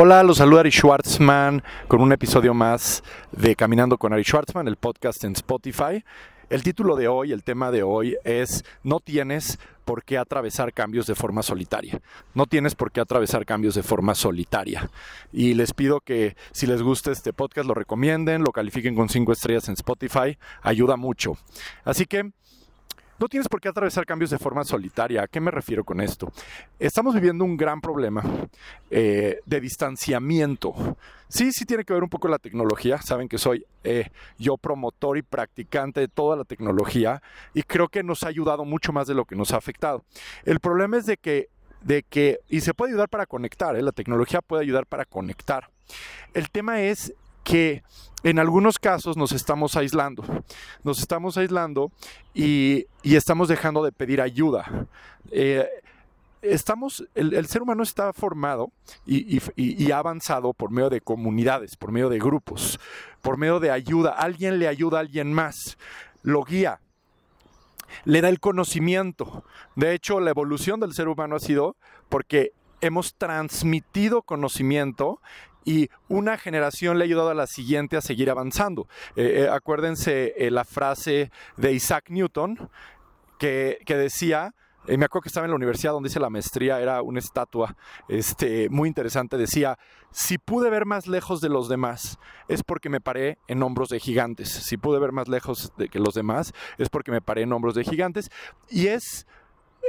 Hola, los saluda Ari Schwartzman con un episodio más de Caminando con Ari Schwartzman, el podcast en Spotify. El título de hoy, el tema de hoy es No tienes por qué atravesar cambios de forma solitaria. No tienes por qué atravesar cambios de forma solitaria. Y les pido que si les gusta este podcast lo recomienden, lo califiquen con cinco estrellas en Spotify, ayuda mucho. Así que no tienes por qué atravesar cambios de forma solitaria. ¿A qué me refiero con esto? Estamos viviendo un gran problema eh, de distanciamiento. Sí, sí tiene que ver un poco la tecnología. Saben que soy eh, yo promotor y practicante de toda la tecnología y creo que nos ha ayudado mucho más de lo que nos ha afectado. El problema es de que, de que y se puede ayudar para conectar, ¿eh? la tecnología puede ayudar para conectar. El tema es que en algunos casos nos estamos aislando. Nos estamos aislando y, estamos dejando de pedir ayuda. Eh, estamos, el, ser humano está formado y, ha avanzado por medio de comunidades, por medio de grupos, por medio de ayuda. Alguien le ayuda a alguien más, lo guía, le da el conocimiento. De hecho, la evolución del ser humano ha sido porque hemos transmitido conocimiento y una generación le ha ayudado a la siguiente a seguir avanzando. Eh, eh, acuérdense eh, la frase de Isaac Newton que, decía, me acuerdo que estaba en la universidad donde hice la maestría, era una estatua este, muy interesante, decía, si pude ver más lejos de los demás, es porque me paré en hombros de gigantes. Si pude ver más lejos de que los demás, es porque me paré en hombros de gigantes. Y es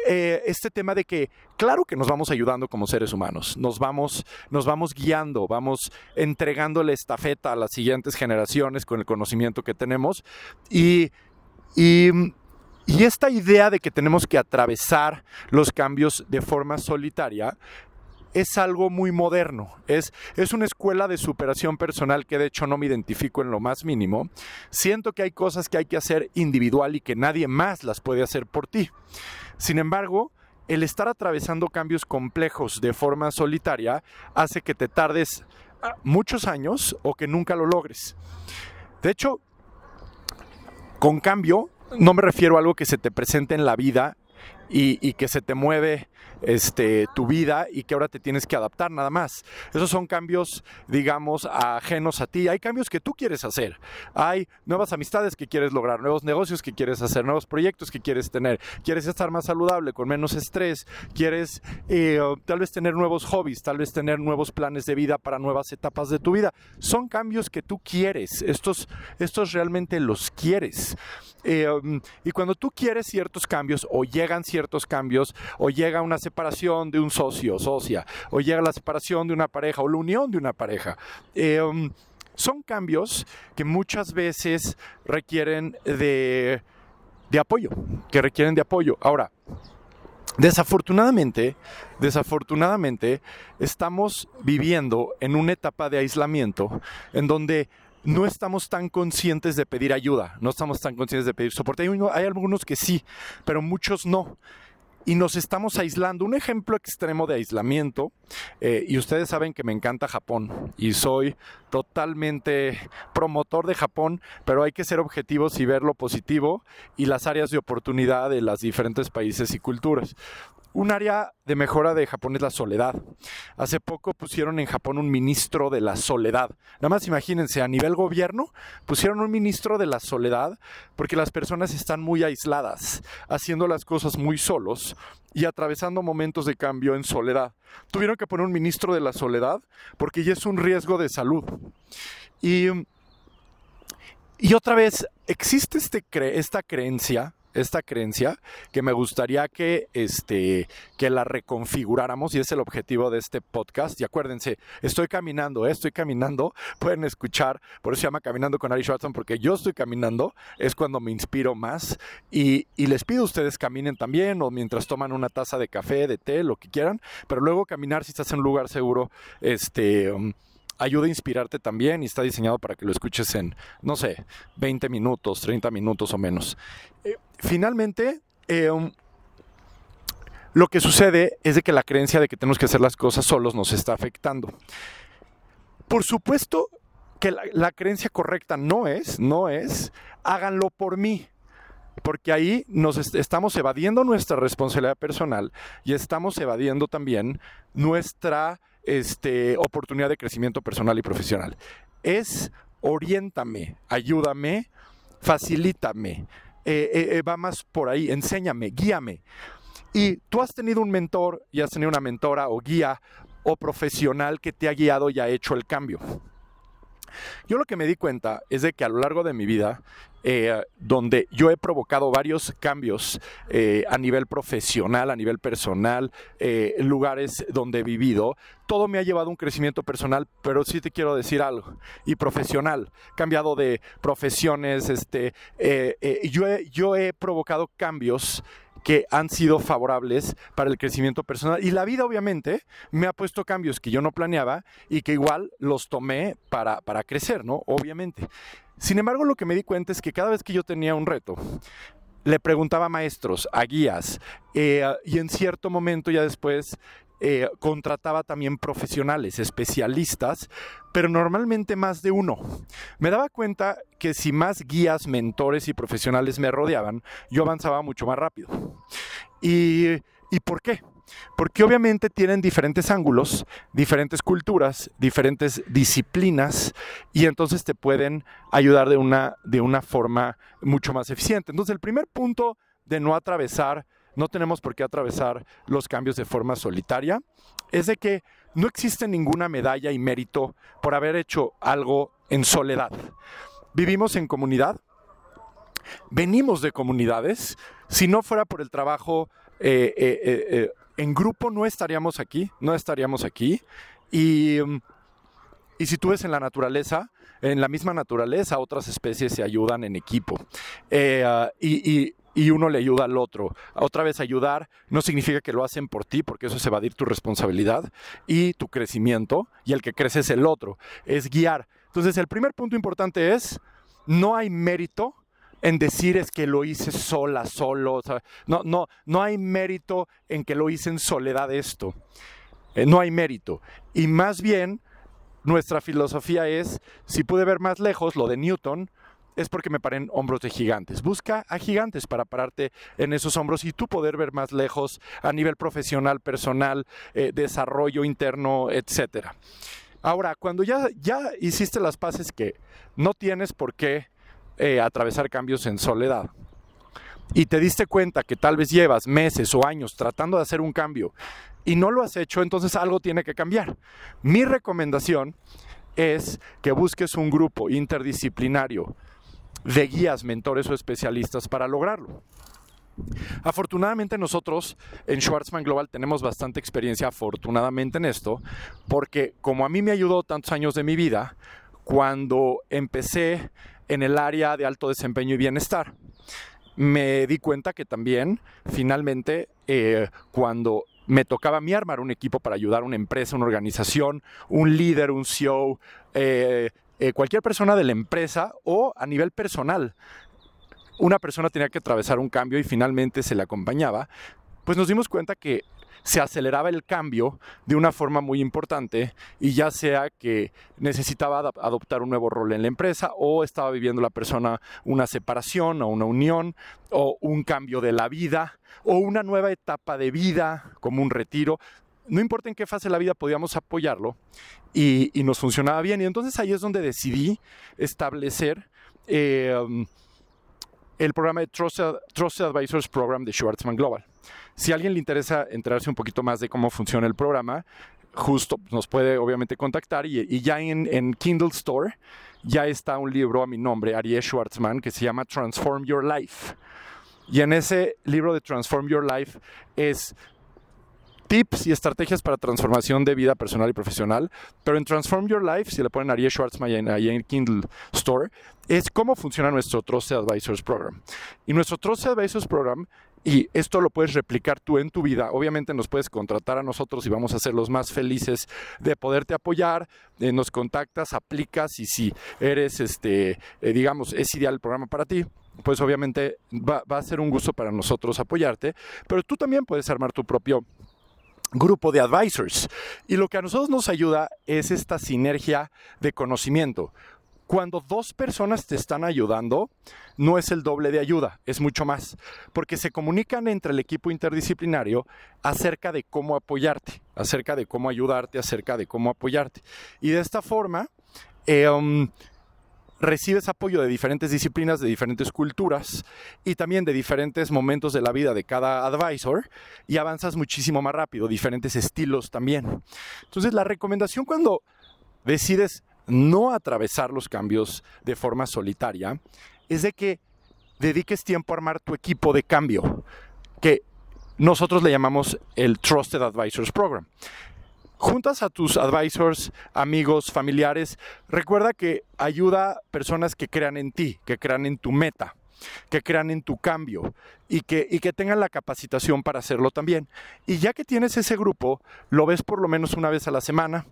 eh, este tema de que, claro que nos vamos ayudando como seres humanos, nos vamos, nos vamos guiando, vamos entregándole estafeta a las siguientes generaciones con el conocimiento que tenemos y, y, y esta idea de que tenemos que atravesar los cambios de forma solitaria es algo muy moderno, es, es una escuela de superación personal que de hecho no me identifico en lo más mínimo. Siento que hay cosas que hay que hacer individual y que nadie más las puede hacer por ti. Sin embargo, el estar atravesando cambios complejos de forma solitaria hace que te tardes ah, muchos años o que nunca lo logres. De hecho, con cambio, no me refiero a algo que se te presente en la vida y, que se te mueve este, tu vida y que ahora te tienes que adaptar nada más. Esos son cambios, digamos, ajenos a ti. Hay cambios que tú quieres hacer. Hay nuevas amistades que quieres lograr, nuevos negocios que quieres hacer, nuevos proyectos que quieres tener. Quieres estar más saludable, con menos estrés. Quieres eh, tal vez tener nuevos hobbies, tal vez tener nuevos planes de vida para nuevas etapas de tu vida. Son cambios que tú quieres. Estos, estos realmente los quieres. Eh, y cuando tú quieres ciertos cambios o llegan ciertos cambios o llega una separación de un socio, socia, o llega la separación de una pareja o la unión de una pareja. Um, son cambios que muchas veces requieren de, de apoyo, que requieren de apoyo. Ahora, Desafortunadamente, desafortunadamente, estamos viviendo en una etapa de aislamiento en donde no estamos tan conscientes de pedir ayuda, no estamos tan conscientes de pedir soporte. Hay, algunos que sí, pero muchos no y nos estamos aislando. Un ejemplo extremo de aislamiento, eh, y ustedes saben que me encanta Japón y soy totalmente promotor de Japón, pero hay que ser objetivos y ver lo positivo y las áreas de oportunidad de los diferentes países y culturas. Un área de mejora de Japón es la soledad. Hace poco pusieron en Japón un ministro de la soledad. Nada más imagínense, a nivel gobierno pusieron un ministro de la soledad porque las personas están muy aisladas, haciendo las cosas muy solos y atravesando momentos de cambio en soledad. Tuvieron que poner un ministro de la soledad porque ya es un riesgo de salud. Y, otra vez, existe este esta creencia esta creencia que me gustaría que, este, que la reconfiguráramos y es el objetivo de este podcast. Y acuérdense, estoy caminando, ¿eh? estoy caminando, pueden escuchar, por eso se llama Caminando con Ari Schwartzman, porque yo estoy caminando, es cuando me inspiro más y, les pido a ustedes caminen también o mientras toman una taza de café, de té, lo que quieran, pero luego caminar si estás en un lugar seguro, este... Um, ayuda a inspirarte también y está diseñado para que lo escuches en, no sé, 20 minutos, 30 minutos o menos. Eh, finalmente, eh, um, lo que sucede es de que la creencia de que tenemos que hacer las cosas solos nos está afectando. Por supuesto que la, creencia correcta no es, no es, háganlo por mí porque ahí nos estamos evadiendo nuestra responsabilidad personal y estamos evadiendo también nuestra este, oportunidad de crecimiento personal y profesional. Es oriéntame, ayúdame, facilítame, eh, eh, eh, va más por ahí, enséñame, guíame. Y tú has tenido un mentor y has tenido una mentora o guía o profesional que te ha guiado y ha hecho el cambio. Yo lo que me di cuenta es de que a lo largo de mi vida, eh, donde yo he provocado varios cambios eh, a nivel profesional, a nivel personal, eh, lugares donde he vivido, todo me ha llevado a un crecimiento personal, pero sí te quiero decir algo, y profesional. Cambiado de profesiones, este, yo, yo he provocado cambios que han sido favorables para el crecimiento personal. Y la vida obviamente me ha puesto cambios que yo no planeaba y que igual los tomé para, para crecer, ¿no? Obviamente. Sin embargo, lo que me di cuenta es que cada vez que yo tenía un reto, le preguntaba a maestros, a guías, eh, y en cierto momento ya después eh, contrataba también profesionales, especialistas, pero normalmente más de uno. Me daba cuenta que si más guías, mentores y profesionales me rodeaban, yo avanzaba mucho más rápido. ¿Y, ¿y por qué? Porque obviamente tienen diferentes ángulos, diferentes culturas, diferentes disciplinas y entonces te pueden ayudar de una, de una forma mucho más eficiente. Entonces el primer punto de no atravesar no tenemos por qué atravesar los cambios de forma solitaria, es de que no existe ninguna medalla y mérito por haber hecho algo en soledad. Vivimos en comunidad, venimos de comunidades, si no fuera por el trabajo eh, eh, eh, en grupo no estaríamos aquí, no estaríamos aquí. Y, y si tú ves en la naturaleza, en la misma naturaleza otras especies se ayudan en equipo. y, y uno le ayuda al otro. Otra vez ayudar no significa que lo hacen por ti, porque eso es evadir tu responsabilidad y tu crecimiento, y el que crece es el otro, es guiar. Entonces el primer punto importante es, no hay mérito en decir es que lo hice sola, solo. no, no, no hay mérito en que lo hice en soledad esto. Eh, no hay mérito. Y más bien, nuestra filosofía es, si pude ver más lejos lo de Newton, es porque me paré en hombros de gigantes. Busca a gigantes para pararte en esos hombros y tú poder ver más lejos a nivel profesional, personal, eh, desarrollo interno, etc. Ahora, cuando ya, ya hiciste las paces que no tienes por qué eh, atravesar cambios en soledad, y te diste cuenta que tal vez llevas meses o años tratando de hacer un cambio y no lo has hecho, entonces algo tiene que cambiar. Mi recomendación es que busques un grupo interdisciplinario de guías, mentores o especialistas para lograrlo. Afortunadamente nosotros en Schwarzman Global tenemos bastante experiencia, afortunadamente en esto, porque como a mí me ayudó tantos años de mi vida, cuando empecé en el área de alto desempeño y bienestar, me di cuenta que también finalmente eh, cuando me tocaba a mí armar un equipo para ayudar a una empresa, una organización, un líder, un CEO, eh, eh, cualquier persona de la empresa o a nivel personal. Una persona tenía que atravesar un cambio y finalmente se le acompañaba, pues nos dimos cuenta que se aceleraba el cambio de una forma muy importante y ya sea que necesitaba adoptar un nuevo rol en la empresa o estaba viviendo la persona una separación o una unión o un cambio de la vida o una nueva etapa de vida como un retiro no importa en qué fase de la vida podíamos apoyarlo y, nos funcionaba bien. Y entonces ahí es donde decidí establecer eh, el programa de Trusted, Advisors Program de Schwartzman Global. Si a alguien le interesa enterarse un poquito más de cómo funciona el programa, justo nos puede obviamente contactar y, ya en, en, Kindle Store ya está un libro a mi nombre, Ariel Schwartzman, que se llama Transform Your Life. Y en ese libro de Transform Your Life es tips y estrategias para transformación de vida personal y profesional. Pero en Transform Your Life, si le ponen Ariel Schwartzman ahí en Kindle Store, es cómo funciona nuestro Trusted Advisors Program. Y nuestro Trusted Advisors Program y esto lo puedes replicar tú en tu vida. Obviamente nos puedes contratar a nosotros y vamos a ser los más felices de poderte apoyar. Eh, nos contactas, aplicas y si eres, este, eh, digamos, es ideal el programa para ti, pues obviamente va, va a ser un gusto para nosotros apoyarte. Pero tú también puedes armar tu propio grupo de advisors. Y lo que a nosotros nos ayuda es esta sinergia de conocimiento. Cuando dos personas te están ayudando, no es el doble de ayuda, es mucho más, porque se comunican entre el equipo interdisciplinario acerca de cómo apoyarte, acerca de cómo ayudarte, acerca de cómo apoyarte. Y de esta forma, um, recibes apoyo de diferentes disciplinas, de diferentes culturas y también de diferentes momentos de la vida de cada advisor y avanzas muchísimo más rápido, diferentes estilos también. Entonces la recomendación cuando decides no atravesar los cambios de forma solitaria es de que dediques tiempo a armar tu equipo de cambio, que nosotros le llamamos el Trusted Advisors Program juntas a tus advisors, amigos, familiares, recuerda que ayuda a personas que crean en ti, que crean en tu meta, que crean en tu cambio y que, y que tengan la capacitación para hacerlo también. Y ya que tienes ese grupo, lo ves por lo menos una vez a la semana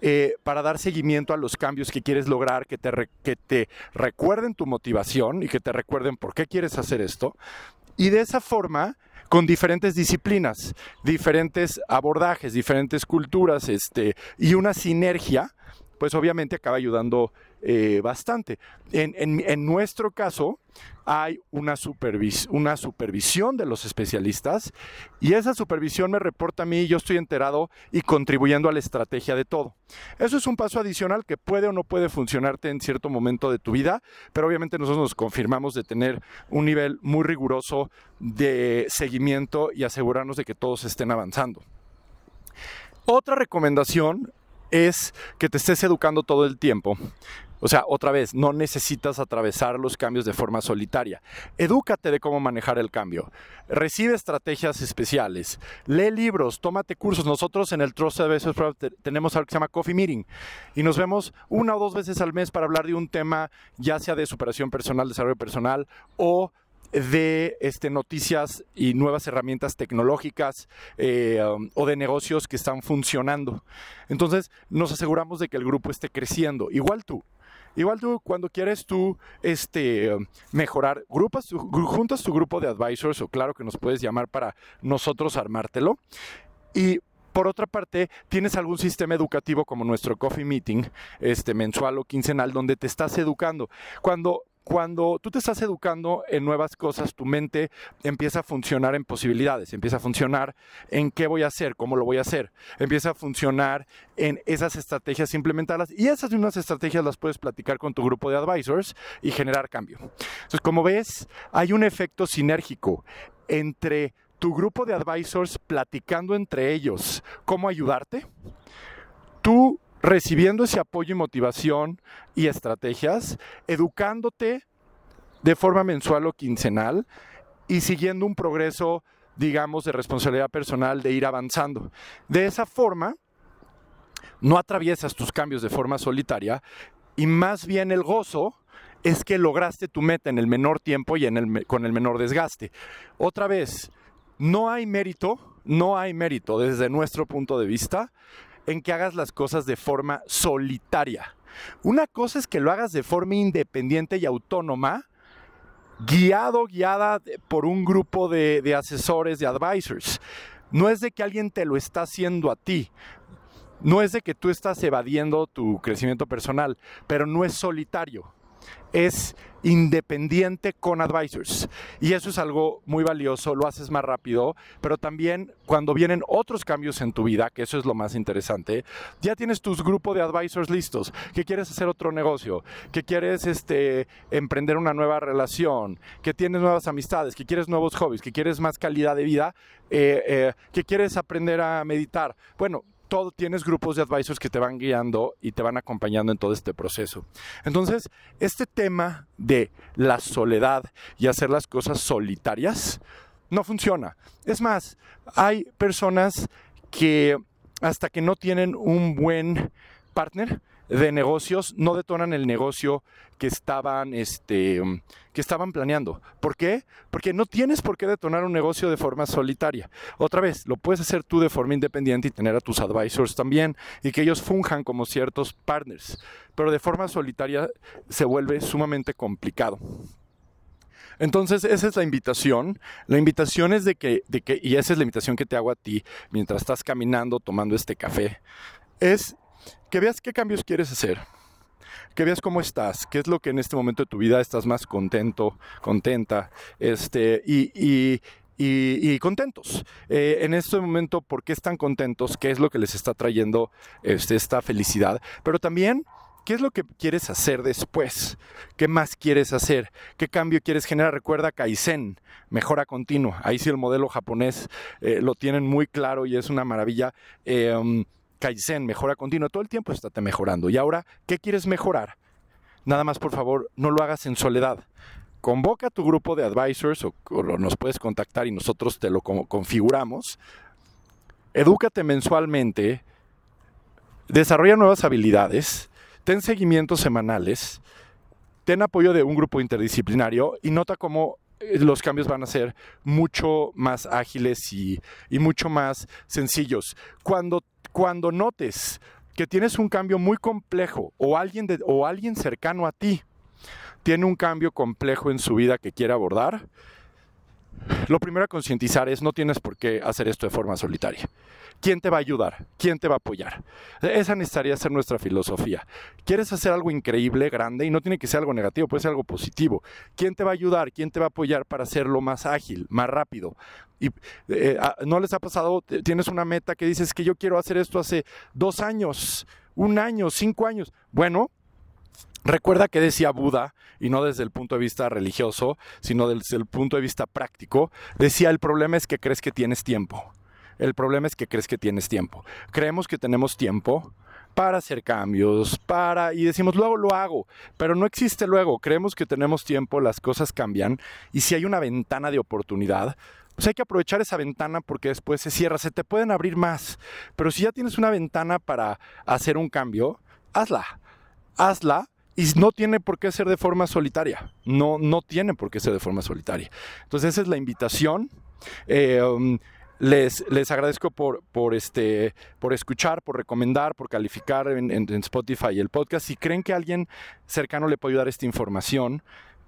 eh, para dar seguimiento a los cambios que quieres lograr, que te, que te recuerden tu motivación y que te recuerden por qué quieres hacer esto. Y de esa forma con diferentes disciplinas, diferentes abordajes, diferentes culturas, este, y una sinergia, pues obviamente acaba ayudando eh, bastante. En, nuestro caso, hay una, una supervisión de los especialistas y esa supervisión me reporta a mí, yo estoy enterado y contribuyendo a la estrategia de todo. Eso es un paso adicional que puede o no puede funcionarte en cierto momento de tu vida, pero obviamente nosotros nos confirmamos de tener un nivel muy riguroso de seguimiento y asegurarnos de que todos estén avanzando. Otra recomendación es que te estés educando todo el tiempo o sea, otra vez, no necesitas atravesar los cambios de forma solitaria. Edúcate de cómo manejar el cambio. Recibe estrategias especiales. Lee libros, tómate cursos. Nosotros en el Trust Advisors tenemos algo que se llama Coffee Meeting y nos vemos una o dos veces al mes para hablar de un tema, ya sea de superación personal, desarrollo personal o de este, noticias y nuevas herramientas tecnológicas eh, um, o de negocios que están funcionando. Entonces nos aseguramos de que el grupo esté creciendo. Igual tú, Igual tú, cuando quieres tú este, mejorar, grupas, juntas tu grupo de advisors, o claro que nos puedes llamar para nosotros armártelo. Y por otra parte, tienes algún sistema educativo como nuestro coffee meeting, este mensual o quincenal, donde te estás educando. Cuando cuando tú te estás educando en nuevas cosas, tu mente empieza a funcionar en posibilidades, empieza a funcionar en qué voy a hacer, cómo lo voy a hacer, empieza a funcionar en esas estrategias, implementarlas y esas unas estrategias las puedes platicar con tu grupo de advisors y generar cambio. Entonces, como ves, hay un efecto sinérgico entre tu grupo de advisors platicando entre ellos cómo ayudarte, tú recibiendo ese apoyo y motivación y estrategias, educándote de forma mensual o quincenal y siguiendo un progreso, digamos, de responsabilidad personal de ir avanzando. De esa forma, no atraviesas tus cambios de forma solitaria y más bien el gozo es que lograste tu meta en el menor tiempo y en el, con el menor desgaste. Otra vez, no hay mérito, no hay mérito desde nuestro punto de vista en que hagas las cosas de forma solitaria. Una cosa es que lo hagas de forma independiente y autónoma, guiado, guiada por un grupo de, asesores, de advisors. No es de que alguien te lo está haciendo a ti. No es de que tú estás evadiendo tu crecimiento personal, pero no es solitario es independiente con advisors. Y eso es algo muy valioso, lo haces más rápido, pero también cuando vienen otros cambios en tu vida, que eso es lo más interesante, ya tienes tus grupos de advisors listos, que quieres hacer otro negocio, que quieres este, emprender una nueva relación, que tienes nuevas amistades, que quieres nuevos hobbies, que quieres más calidad de vida, eh, eh, que quieres aprender a meditar. Bueno, todo tienes grupos de advisors que te van guiando y te van acompañando en todo este proceso. Entonces, este tema de la soledad y hacer las cosas solitarias no funciona. Es más, hay personas que hasta que no tienen un buen partner, de negocios no detonan el negocio que estaban, este, que estaban planeando. ¿Por qué? Porque no tienes por qué detonar un negocio de forma solitaria. Otra vez, lo puedes hacer tú de forma independiente y tener a tus advisors también y que ellos funjan como ciertos partners. Pero de forma solitaria se vuelve sumamente complicado. Entonces, esa es la invitación. La invitación es de que, de que, y esa es la invitación que te hago a ti mientras estás caminando, tomando este café, es que veas qué cambios quieres hacer. que veas cómo estás, qué es lo que en este momento de tu vida estás más contento, contenta, este, y, y, contentos. Eh, en este momento, ¿por qué están contentos? ¿Qué es lo que les está trayendo este, esta felicidad? Pero también ¿Qué es lo que quieres hacer después? ¿Qué más quieres hacer? ¿Qué cambio quieres generar? Recuerda Kaizen, mejora continua. Ahí sí el modelo japonés eh, lo tienen muy claro y es una maravilla. Eh, Kaizen, mejora continua. Todo el tiempo estate mejorando. Y ahora, ¿qué quieres mejorar? Nada más, por favor, no lo hagas en soledad. Convoca a tu grupo de advisors o, nos puedes contactar y nosotros te lo configuramos. Edúcate mensualmente. Desarrolla nuevas habilidades ten seguimientos semanales, ten apoyo de un grupo interdisciplinario y nota cómo eh, los cambios van a ser mucho más ágiles y, mucho más sencillos. Cuando, cuando notes que tienes un cambio muy complejo o alguien, o alguien cercano a ti tiene un cambio complejo en su vida que quiere abordar, lo primero a concientizar es no tienes por qué hacer esto de forma solitaria. ¿Quién te va a ayudar? ¿Quién te va a apoyar? Esa necesitaría ser nuestra filosofía. ¿Quieres hacer algo increíble, grande? Y no tiene que ser algo negativo, puede ser algo positivo. ¿Quién te va a ayudar? ¿Quién te va a apoyar para hacerlo más ágil, más rápido? Eh, no les ha pasado, tienes una meta que dices que yo quiero hacer esto hace dos años, un año, cinco años. Bueno, Recuerda que decía Buda, y no desde el punto de vista religioso, sino desde el punto de vista práctico, decía el problema es que crees que tienes tiempo. El problema es que crees que tienes tiempo. Creemos que tenemos tiempo para hacer cambios, para... y decimos, luego lo hago, pero no existe luego. Creemos que tenemos tiempo, las cosas cambian, y si hay una ventana de oportunidad, pues hay que aprovechar esa ventana porque después se cierra, se te pueden abrir más. Pero si ya tienes una ventana para hacer un cambio, hazla. Hazla y no tiene por qué ser de forma solitaria. No, no tiene por qué ser de forma solitaria. Entonces esa es la invitación. Eh, um, les, les agradezco por, por, este, por escuchar, por recomendar, por calificar en, en, Spotify el podcast. Si creen que alguien cercano le puede ayudar esta información,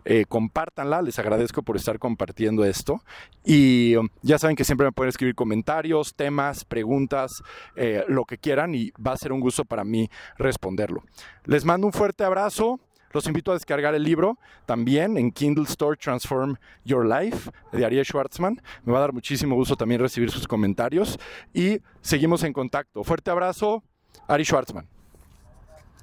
eh, compártanla, les agradezco por estar compartiendo esto. Y um, ya saben que siempre me pueden escribir comentarios, temas, preguntas, eh, lo que quieran y va a ser un gusto para mí responderlo. Les mando un fuerte abrazo. Los invito a descargar el libro también en Kindle Store Transform Your Life de Ariel Schwartzman. Me va a dar muchísimo gusto también recibir sus comentarios y seguimos en contacto. Fuerte abrazo, Ari Schwartzman.